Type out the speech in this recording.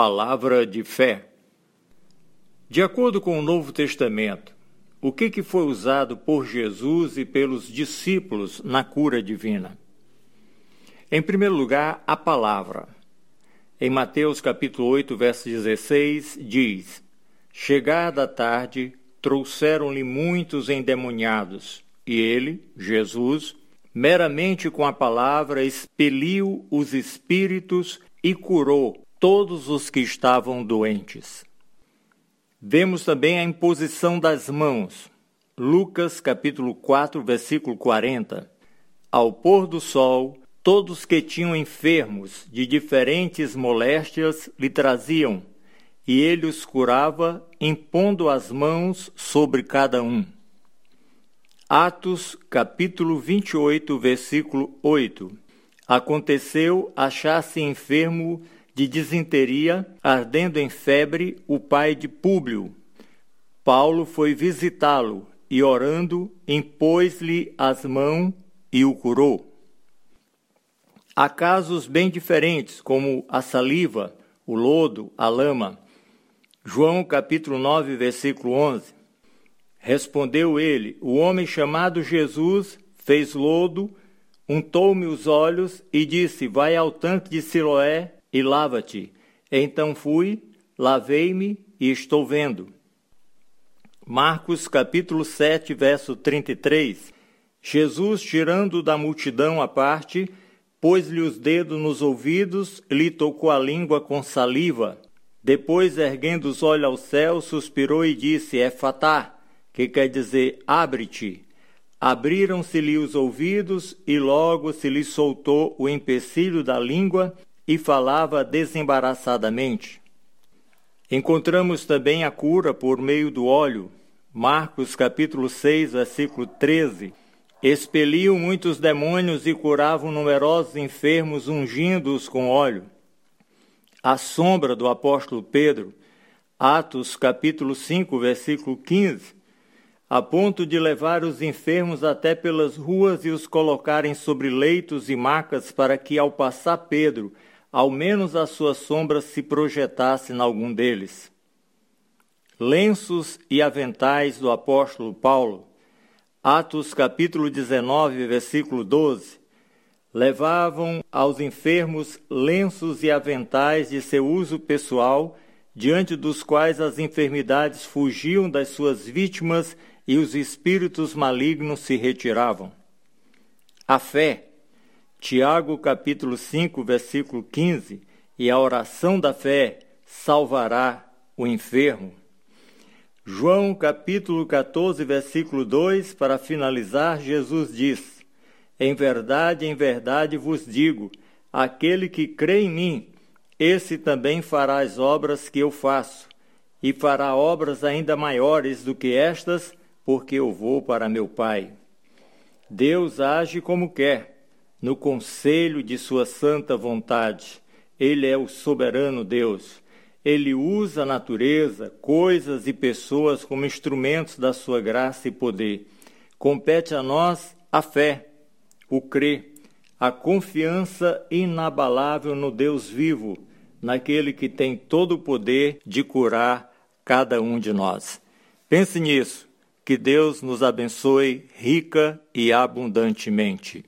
Palavra de fé. De acordo com o Novo Testamento, o que, que foi usado por Jesus e pelos discípulos na cura divina? Em primeiro lugar, a palavra. Em Mateus capítulo 8, verso 16, diz: Chegada a tarde, trouxeram-lhe muitos endemoniados, e ele, Jesus, meramente com a palavra expeliu os espíritos e curou todos os que estavam doentes. Vemos também a imposição das mãos. Lucas capítulo 4, versículo 40. Ao pôr do sol, todos que tinham enfermos de diferentes moléstias lhe traziam, e ele os curava, impondo as mãos sobre cada um. Atos capítulo 28, versículo 8. Aconteceu achar-se enfermo de disenteria, ardendo em febre, o pai de Públio. Paulo foi visitá-lo e, orando, impôs-lhe as mãos e o curou. Há casos bem diferentes, como a saliva, o lodo, a lama. João capítulo 9, versículo 11. Respondeu ele: O homem chamado Jesus fez lodo, untou-me os olhos e disse: Vai ao tanque de Siloé e lava-te. Então fui, lavei-me e estou vendo. Marcos capítulo 7, verso 33. Jesus, tirando da multidão a parte, pôs-lhe os dedos nos ouvidos lhe tocou a língua com saliva. Depois, erguendo os olhos ao céu, suspirou e disse: É fatá, que quer dizer abre-te. Abriram-se-lhe os ouvidos e logo se lhe soltou o empecilho da língua e falava desembaraçadamente. Encontramos também a cura por meio do óleo. Marcos capítulo 6, versículo 13. Expeliam muitos demônios e curavam numerosos enfermos, ungindo-os com óleo. A sombra do apóstolo Pedro, Atos capítulo 5, versículo 15, a ponto de levar os enfermos até pelas ruas e os colocarem sobre leitos e macas para que, ao passar Pedro, ao menos a sua sombra se projetasse em algum deles. Lenços e aventais do apóstolo Paulo, Atos capítulo 19, versículo 12, levavam aos enfermos lenços e aventais de seu uso pessoal, diante dos quais as enfermidades fugiam das suas vítimas e os espíritos malignos se retiravam. A fé, Tiago capítulo 5, versículo 15, e a oração da fé salvará o enfermo. João capítulo 14, versículo 2, para finalizar, Jesus diz: Em verdade, em verdade vos digo, aquele que crê em mim, esse também fará as obras que eu faço, e fará obras ainda maiores do que estas, porque eu vou para meu Pai. Deus age como quer no conselho de sua santa vontade. Ele é o soberano Deus. Ele usa a natureza, coisas e pessoas como instrumentos da sua graça e poder. Compete a nós a fé, o crer, a confiança inabalável no Deus vivo, naquele que tem todo o poder de curar cada um de nós. Pense nisso. Que Deus nos abençoe rica e abundantemente.